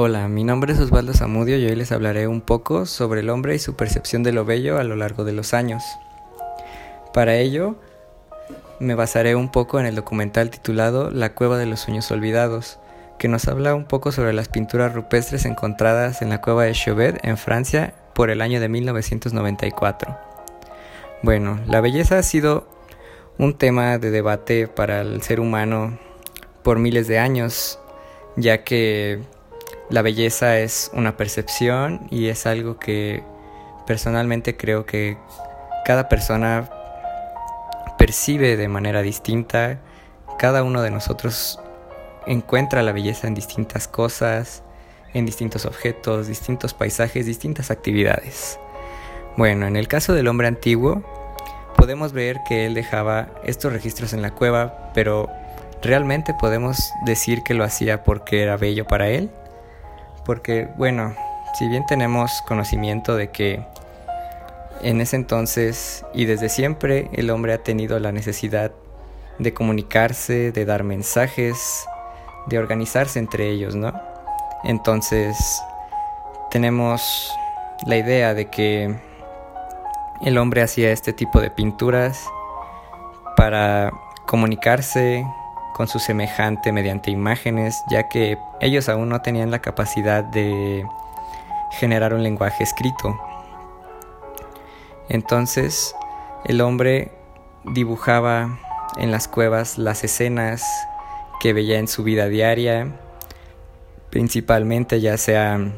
Hola, mi nombre es Osvaldo Zamudio y hoy les hablaré un poco sobre el hombre y su percepción de lo bello a lo largo de los años. Para ello, me basaré un poco en el documental titulado La cueva de los sueños olvidados, que nos habla un poco sobre las pinturas rupestres encontradas en la cueva de Chauvet en Francia por el año de 1994. Bueno, la belleza ha sido un tema de debate para el ser humano por miles de años, ya que la belleza es una percepción y es algo que personalmente creo que cada persona percibe de manera distinta. Cada uno de nosotros encuentra la belleza en distintas cosas, en distintos objetos, distintos paisajes, distintas actividades. Bueno, en el caso del hombre antiguo, podemos ver que él dejaba estos registros en la cueva, pero ¿realmente podemos decir que lo hacía porque era bello para él? Porque bueno, si bien tenemos conocimiento de que en ese entonces y desde siempre el hombre ha tenido la necesidad de comunicarse, de dar mensajes, de organizarse entre ellos, ¿no? Entonces tenemos la idea de que el hombre hacía este tipo de pinturas para comunicarse, con su semejante mediante imágenes, ya que ellos aún no tenían la capacidad de generar un lenguaje escrito. Entonces, el hombre dibujaba en las cuevas las escenas que veía en su vida diaria, principalmente ya sean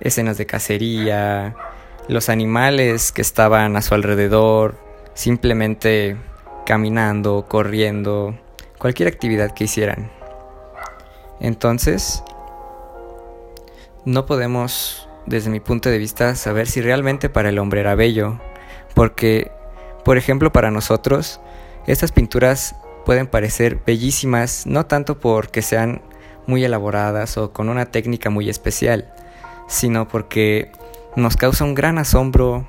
escenas de cacería, los animales que estaban a su alrededor, simplemente caminando, corriendo, cualquier actividad que hicieran. Entonces, no podemos, desde mi punto de vista, saber si realmente para el hombre era bello, porque, por ejemplo, para nosotros, estas pinturas pueden parecer bellísimas, no tanto porque sean muy elaboradas o con una técnica muy especial, sino porque nos causa un gran asombro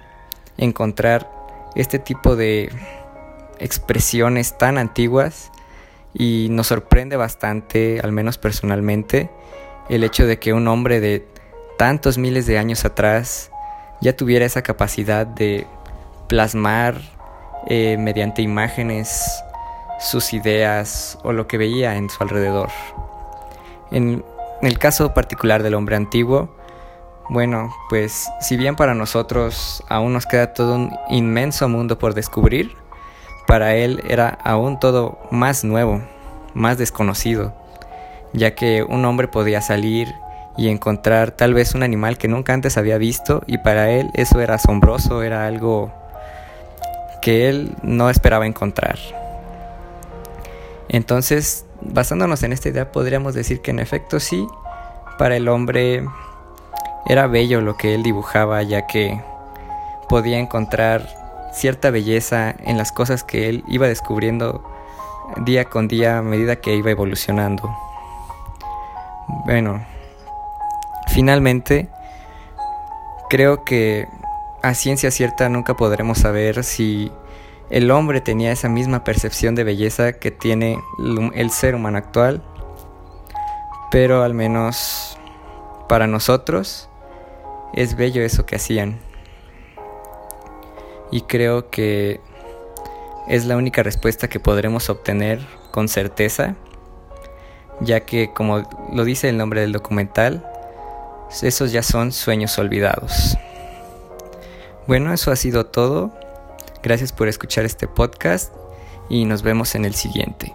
encontrar este tipo de expresiones tan antiguas y nos sorprende bastante, al menos personalmente, el hecho de que un hombre de tantos miles de años atrás ya tuviera esa capacidad de plasmar eh, mediante imágenes sus ideas o lo que veía en su alrededor. En el caso particular del hombre antiguo, bueno, pues si bien para nosotros aún nos queda todo un inmenso mundo por descubrir, para él era aún todo más nuevo, más desconocido, ya que un hombre podía salir y encontrar tal vez un animal que nunca antes había visto y para él eso era asombroso, era algo que él no esperaba encontrar. Entonces, basándonos en esta idea, podríamos decir que en efecto sí, para el hombre era bello lo que él dibujaba, ya que podía encontrar cierta belleza en las cosas que él iba descubriendo día con día a medida que iba evolucionando. Bueno, finalmente creo que a ciencia cierta nunca podremos saber si el hombre tenía esa misma percepción de belleza que tiene el ser humano actual, pero al menos para nosotros es bello eso que hacían y creo que es la única respuesta que podremos obtener con certeza, ya que como lo dice el nombre del documental, esos ya son sueños olvidados. Bueno, eso ha sido todo. Gracias por escuchar este podcast y nos vemos en el siguiente.